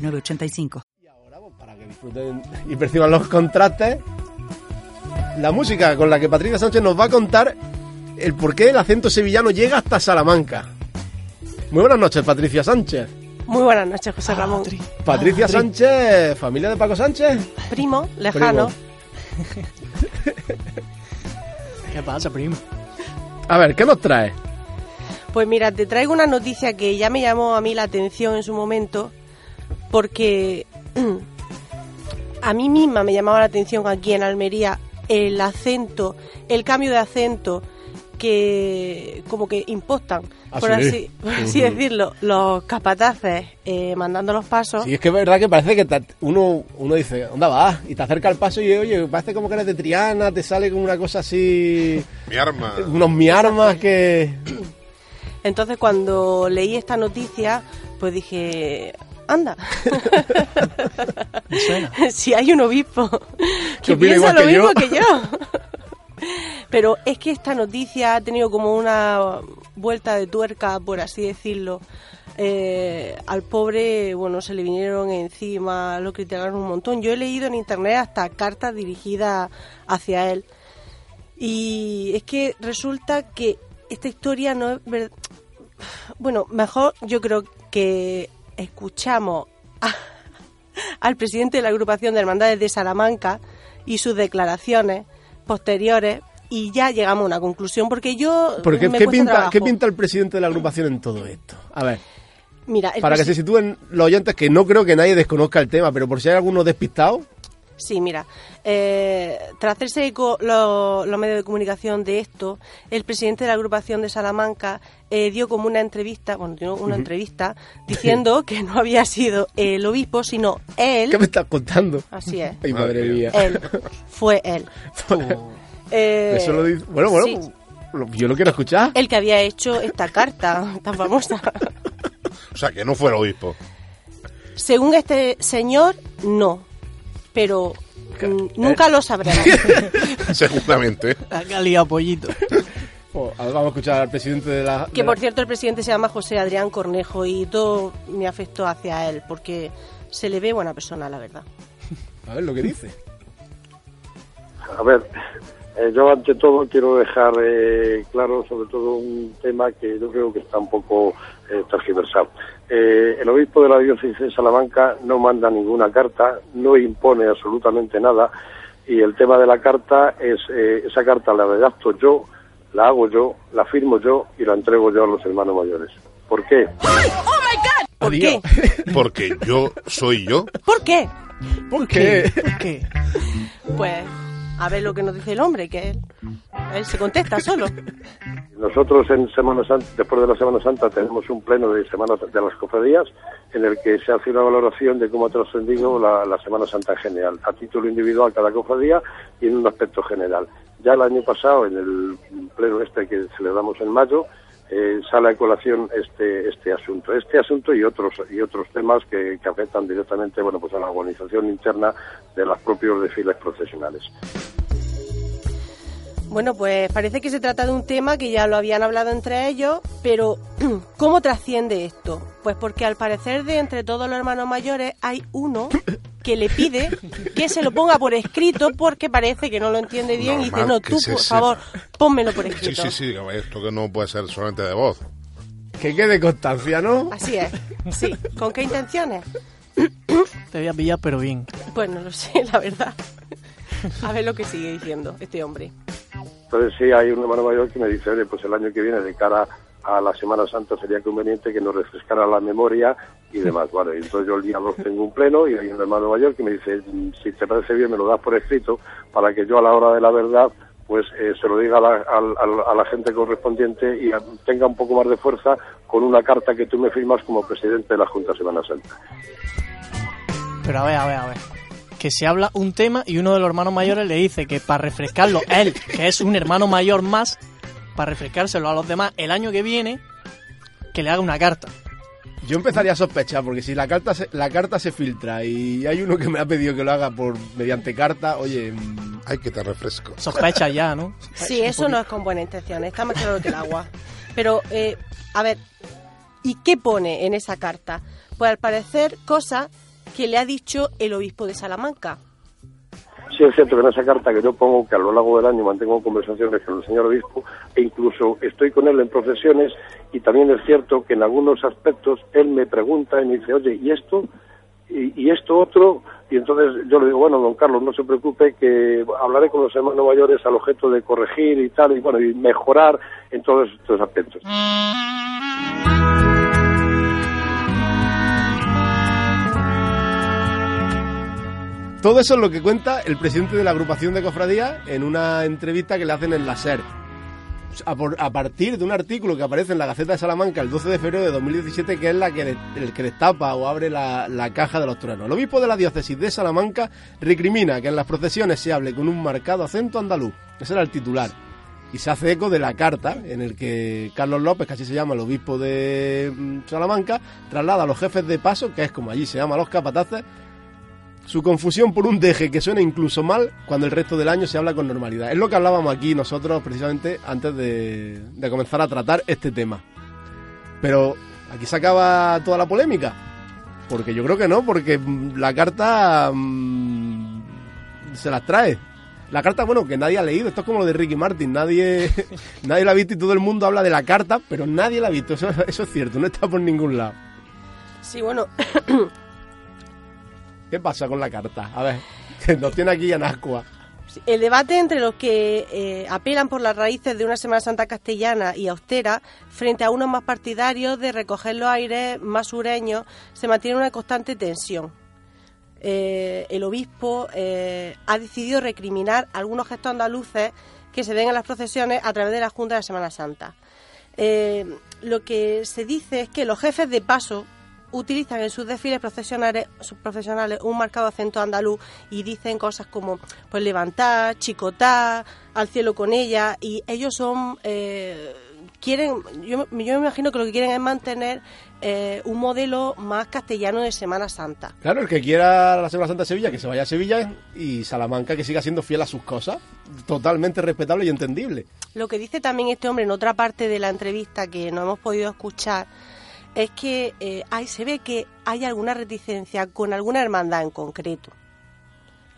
906985. Y ahora, pues, para que disfruten y perciban los contrastes, la música con la que Patricia Sánchez nos va a contar el por qué el acento sevillano llega hasta Salamanca. Muy buenas noches, Patricia Sánchez. Muy buenas noches, José Ramón. Patricia Sánchez, familia de Paco Sánchez. Primo, lejano. ¿Qué pasa, primo? A ver, ¿qué nos trae? Pues mira, te traigo una noticia que ya me llamó a mí la atención en su momento, porque a mí misma me llamaba la atención aquí en Almería el acento, el cambio de acento que como que impostan, Ah, por, sí. así, por así Ujú. decirlo, los capataces eh, mandando los pasos. Sí, es que es verdad que parece que te- uno, uno dice, ¿dónde vas? Y te acerca al paso y oye, parece como que eres de Triana, te sale como una cosa así... Mi arma. Unos mi armas que... Entonces cuando leí esta noticia, pues dije, anda, si hay un obispo que piensa lo que mismo yo. que yo. Pero es que esta noticia ha tenido como una vuelta de tuerca, por así decirlo. Eh, al pobre, bueno, se le vinieron encima, lo criticaron un montón. Yo he leído en internet hasta cartas dirigidas hacia él. Y es que resulta que esta historia no es ver- Bueno, mejor yo creo que escuchamos a- al presidente de la agrupación de hermandades de Salamanca y sus declaraciones posteriores y ya llegamos a una conclusión porque yo ¿Por qué, me qué cuesta pinta, trabajo. ¿Qué pinta el presidente de la agrupación en todo esto? A ver, Mira, para que se sitúen los oyentes, que no creo que nadie desconozca el tema, pero por si hay alguno despistado, Sí, mira, eh, tras hacerse eco lo- los medios de comunicación de esto, el presidente de la agrupación de Salamanca eh, dio como una entrevista, bueno, dio una entrevista diciendo que no había sido el obispo, sino él. ¿qué me estás contando? Así es, Ay, madre mía. él, fue él. Eh, Eso lo dice... Bueno, bueno, sí, lo- yo lo quiero escuchar. el que había hecho esta carta tan famosa. O sea, que no fue el obispo. Según este señor, no, pero mm, nunca lo sabremos. Seguramente. Ha liado pollito. A ver, vamos a escuchar al presidente de la... Que de por la- cierto el presidente se llama José Adrián Cornejo y todo mi afecto hacia él porque se le ve buena persona, la verdad. A ver lo que dice. A ver, eh, yo ante todo quiero dejar eh, claro sobre todo un tema que yo creo que está un poco eh, tergiversado. Eh, el obispo de la diócesis de Salamanca no manda ninguna carta, no impone absolutamente nada y el tema de la carta es, eh, esa carta la redacto yo, la hago yo, la firmo yo y la entrego yo a los hermanos mayores. ¿Por qué? ¿Por Adiós. qué? Porque yo soy yo. ¿Por qué? ¿Por qué? ¿Por qué? Pues a ver lo que nos dice el hombre, que él, se contesta solo. Nosotros en Semana Santa, después de la Semana Santa, tenemos un pleno de Semana de las cofradías en el que se hace una valoración de cómo ha trascendido la, la Semana Santa en general, a título individual cada cofradía y en un aspecto general. Ya el año pasado, en el pleno este que celebramos en mayo, eh, sale a colación este este asunto, este asunto y otros y otros temas que, que afectan directamente, bueno, pues a la organización interna de los propios desfiles procesionales. Bueno, pues parece que se trata de un tema que ya lo habían hablado entre ellos, pero ¿cómo trasciende esto? Pues porque al parecer de entre todos los hermanos mayores hay uno que le pide que se lo ponga por escrito porque parece que no lo entiende bien y dice, no, tú por sepa. favor, pónmelo por Sí, escrito. sí, sí. Esto que no puede ser solamente de voz. Que quede constancia, ¿no? Así es, sí. ¿Con qué intenciones? Te voy a pillar, pero bien. Pues no lo sé, la verdad. A ver lo que sigue diciendo este hombre. Entonces sí, hay un hermano mayor que me dice, oye, pues el año que viene, de cara a la Semana Santa, sería conveniente que nos refrescara la memoria y demás. Vale, entonces yo el día 2 tengo un pleno y hay un hermano mayor que me dice, "Mm, si te parece bien, me lo das por escrito para que yo a la hora de la verdad pues eh, se lo diga a la, al- a la gente correspondiente y a- tenga un poco más de fuerza con una carta que tú me firmas como presidente de la Junta Semana Santa. Pero a ver, a ver, a ver. Que se habla un tema y uno de los hermanos mayores le dice que para refrescarlo, él, que es un hermano mayor más, para refrescárselo a los demás el año que viene, que le haga una carta. Yo empezaría a sospechar, porque si la carta se, la carta se filtra y hay uno que me ha pedido que lo haga por mediante carta, oye, mm, Ay, que te refresco. Sospecha ya, ¿no? Sí, eso no es con buena intención, está más claro que el agua. Pero, eh, a ver, ¿y qué pone en esa carta? Pues al parecer cosas que le ha dicho el obispo de Salamanca. Es cierto que en esa carta que yo pongo, que a lo largo del año mantengo conversaciones con el señor obispo, e incluso estoy con él en procesiones, y también es cierto que en algunos aspectos él me pregunta y me dice, oye, ¿y esto? ¿Y, y esto otro? Y entonces yo le digo, bueno, don Carlos, no se preocupe, que hablaré con los hermanos mayores al objeto de corregir y tal, y bueno, y mejorar en todos estos aspectos. Todo eso es lo que cuenta el presidente de la agrupación de cofradías en una entrevista que le hacen en la SER. A, partir de un artículo que aparece en la Gaceta de Salamanca el 12 de febrero de 2017, que es la que el que destapa o abre la, la caja de los truenos. El obispo de la diócesis de Salamanca recrimina que en las procesiones se hable con un marcado acento andaluz. Ese era el titular. Y se hace eco de la carta en el que Carlos López, que así se llama el obispo de mm, Salamanca, traslada a los jefes de paso, que es como allí se llama los capataces, su confusión por un deje que suena incluso mal cuando el resto del año se habla con normalidad. Es lo que hablábamos aquí nosotros precisamente antes de, comenzar a tratar este tema. Pero aquí se acaba toda la polémica. Porque yo creo que no, porque mm, la carta mm, se las trae. La carta, bueno, que nadie ha leído. Esto es como lo de Ricky Martin. Nadie, nadie la ha visto y todo el mundo habla de la carta, pero nadie la ha visto. Eso es cierto, no está por ningún lado. Sí, bueno, ¿Qué pasa con la carta? A ver, que nos tiene aquí en ascua. el debate entre los que eh, apelan por las raíces de una Semana Santa castellana y austera frente a unos más partidarios de recoger los aires más sureños se mantiene una constante tensión. Eh, el obispo eh, ha decidido recriminar algunos gestos andaluces que se ven en las procesiones a través de la Junta de la Semana Santa. Lo que se dice es que los jefes de paso utilizan en sus desfiles profesionales, sus profesionales un marcado acento andaluz y dicen cosas como pues levantar, chicotar, al cielo con ella y ellos son eh, quieren yo, me- yo me imagino que lo que quieren es mantener eh, un modelo más castellano de Semana Santa. Claro, el que quiera la Semana Santa de Sevilla, que se vaya a Sevilla y Salamanca, que siga siendo fiel a sus cosas. Totalmente respetable y entendible. Lo que dice también este hombre en otra parte de la entrevista que no hemos podido escuchar es que eh, hay, se ve que hay alguna reticencia con alguna hermandad en concreto.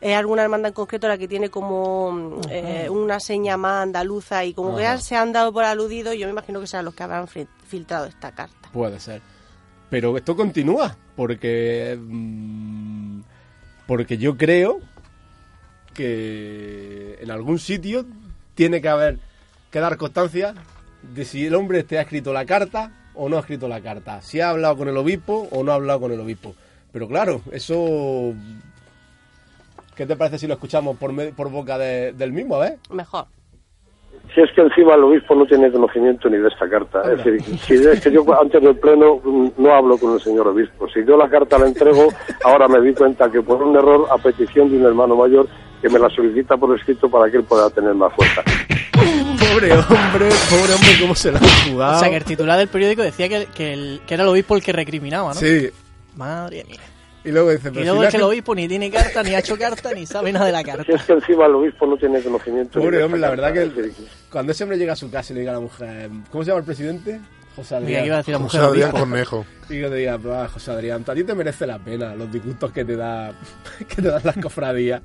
Es alguna hermandad en concreto la que tiene como mm, eh, una seña más andaluza y como que ya se han dado por aludido, yo me imagino que serán los que habrán fil- filtrado esta carta. Puede ser. Pero esto continúa, porque. mm, Porque yo creo que en algún sitio tiene que haber que dar constancia de si el hombre te ha escrito la carta o no ha escrito la carta. Si ha hablado con el obispo o no ha hablado con el obispo. Pero claro, eso. ¿Qué te parece si lo escuchamos por, me- por boca de- del mismo? A ver. Mejor. Si es que encima el obispo no tiene conocimiento ni de esta carta. Es decir, si es que yo antes del pleno no hablo con el señor obispo. Si yo la carta la entrego, ahora me di cuenta que por un error a petición de un hermano mayor que me la solicita por escrito para que él pueda tener más fuerza. Pobre hombre, pobre hombre, cómo se la ha jugado. O sea, que el titular del periódico decía que, que, el- que era el obispo el que recriminaba, ¿no? Sí. Madre mía. Y luego dice, Y pero luego si es que el obispo ni tiene carta, ni ha hecho carta, ni sabe nada de la carta. Si es que encima el obispo no tiene conocimiento Pobre hombre, la verdad que decir, cuando ese hombre llega a su casa y le diga a la mujer, ¿cómo se llama el presidente? José Adrián. iba a decir la José mujer Adrián obispo. Cornejo. Y que te diga, "Pues, ah, José Adrián, a ti te merece la pena los disgustos que te da que te dan las cofradías.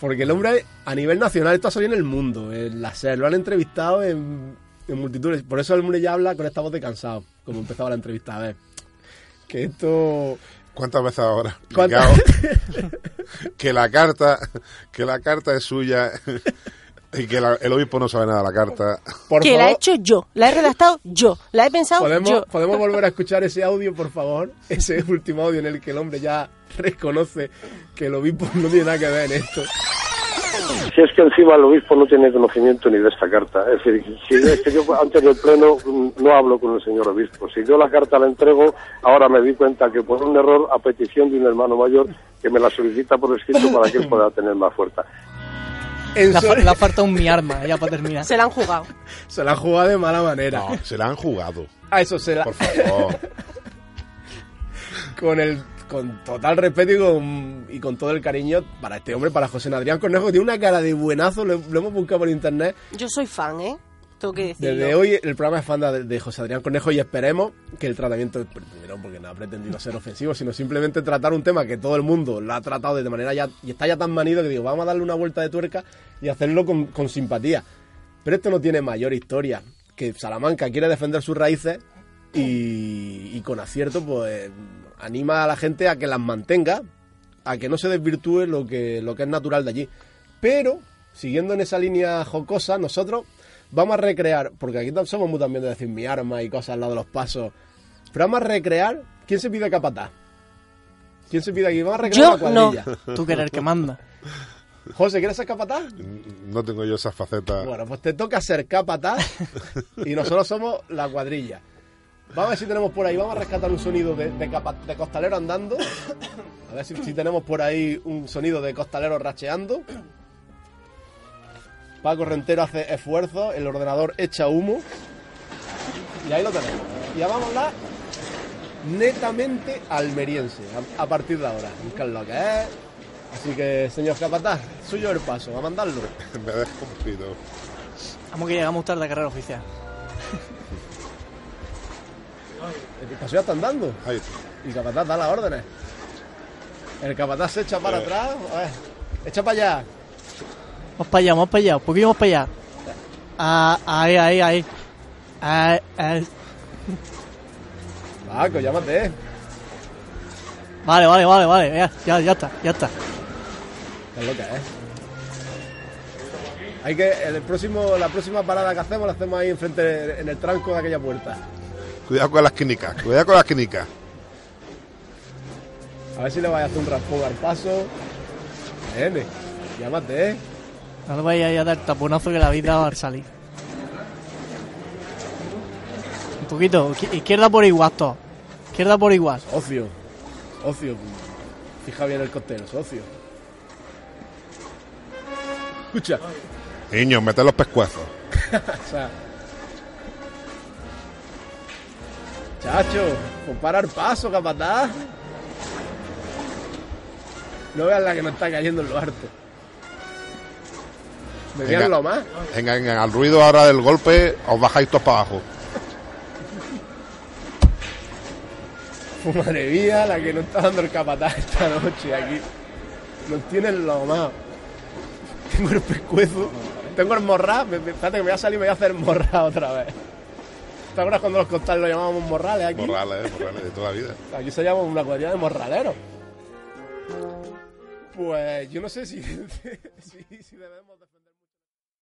Porque el hombre, a nivel nacional, esto ha salido en el mundo, en la SER, lo han entrevistado en, en multitudes. Por eso el hombre ya habla con esta voz de cansado, como empezaba la entrevista. A ver, que esto... ¿Cuántas veces ahora? ¿Cuántas- que la carta, que la carta es suya y que la- el obispo no sabe nada de la carta. Por que la he hecho yo, la he redactado yo, la he pensado ¿podemos, yo. ¿podemos volver a escuchar ese audio, por favor? Ese último audio en el que el hombre ya reconoce que el obispo no tiene nada que ver en esto. Si es que encima el obispo no tiene conocimiento ni de esta carta. Es decir, si es que yo antes del pleno mm, no hablo con el señor obispo. Si yo la carta la entrego, ahora me di cuenta que por un error a petición de un hermano mayor que me la solicita por escrito para que él pueda tener más fuerza. En Le, ha faltado un mi arma ya para terminar. Se la han jugado. Se la ha jugado de mala manera. No, se la han jugado. A eso se la... Por favor. con el con total respeto y con, y con todo el cariño para este hombre, para José Adrián Cornejo, que tiene una cara de buenazo, lo, lo hemos buscado por internet. Yo soy fan, ¿eh? Tengo que decirlo. Desde hoy el programa es fan de, de José Adrián Cornejo y esperemos que el tratamiento, primero porque no ha pretendido ser ofensivo, sino simplemente tratar un tema que todo el mundo lo ha tratado de manera ya, y está ya tan manido que digo, vamos a darle una vuelta de tuerca y hacerlo con, con simpatía. Pero esto no tiene mayor historia, que Salamanca quiere defender sus raíces y, y con acierto pues anima a la gente a que las mantenga, a que no se desvirtúe lo que, lo que es natural de allí. Pero, siguiendo en esa línea jocosa, nosotros vamos a recrear, porque aquí somos muy también de decir mi arma y cosas al lado de los pasos, pero vamos a recrear, ¿quién se pide capataz? ¿Quién se pide aquí? Vamos a recrear Yo la no. cuadrilla. Tú que eres el que manda. José, ¿quieres ser capataz? No tengo yo esa faceta. Bueno, pues te toca ser capataz y nosotros somos la cuadrilla. Vamos a ver si tenemos por ahí, vamos a rescatar un sonido de, de, capa- de costalero andando. A ver si, si tenemos por ahí un sonido de costalero racheando. Paco Rentero hace esfuerzo, el ordenador echa humo. Y ahí lo tenemos. Y ya vamos a hablar netamente almeriense, a, a partir de ahora. Buscar lo que es. Así que, señor capataz, suyo el paso, a mandarlo. Me dejo cumplido. Vamos que llegamos tarde a carrera oficial. El paso ya. Ahí está. Y el capataz da las órdenes. El capataz se echa para Eh. atrás. A ver, echa para allá. Vamos para allá, vamos para allá, un poquillo más para allá. Ah, ahí, ahí, ahí. Ah, ah. Paco, llámate. Vale, vale, vale, vale. Ya, ya, ya está, ya está. Es lo que es. Hay que, el próximo, la próxima parada que hacemos la hacemos ahí enfrente, en el tranco de aquella puerta. Cuidado con las quinicas, cuidado con las quinicas. A ver si le vais a hacer un raspón al paso. Nene, llámate. No le vayas a dar el taponazo que la habéis dado al salir. Un poquito, izqui- izquierda por igual, todo. Izquierda por igual. Socio. Socio. Fija bien el costero, socio. Escucha. Niños, mete los pescuezos. O sea. Chacho, compara el paso, capataz. No veas la que nos está cayendo en lo harto. Vean lo más. Venga, venga, al ruido ahora del golpe os bajáis todos para abajo. Madre mía, la que nos está dando el capataz esta noche aquí. Nos tienen lo más. Tengo el pescuezo. Tengo el me- Espérate que me voy a salir y me voy a hacer morral otra vez. ¿Te acuerdas cuando los costales lo llamábamos morrales aquí? Morrales, eh, morrales de toda la vida. Aquí se llama una cuadrilla de morraleros. Pues yo no sé si, si, si debemos.